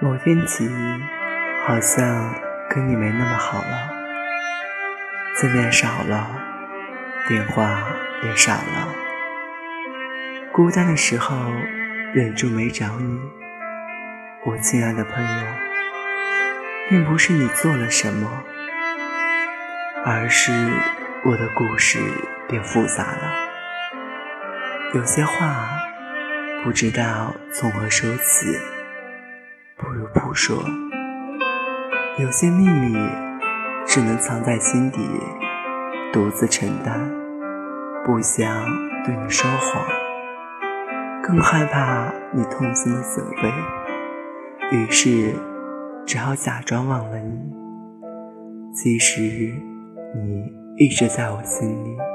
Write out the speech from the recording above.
某天起，好像跟你没那么好了，见面少了，电话也少了，孤单的时候忍住没找你。我亲爱的朋友，并不是你做了什么，而是我的故事变复杂了。有些话不知道从何说起。不如不说，有些秘密只能藏在心底，独自承担。不想对你说谎，更害怕你痛心的责备，于是只好假装忘了你。其实你一直在我心里。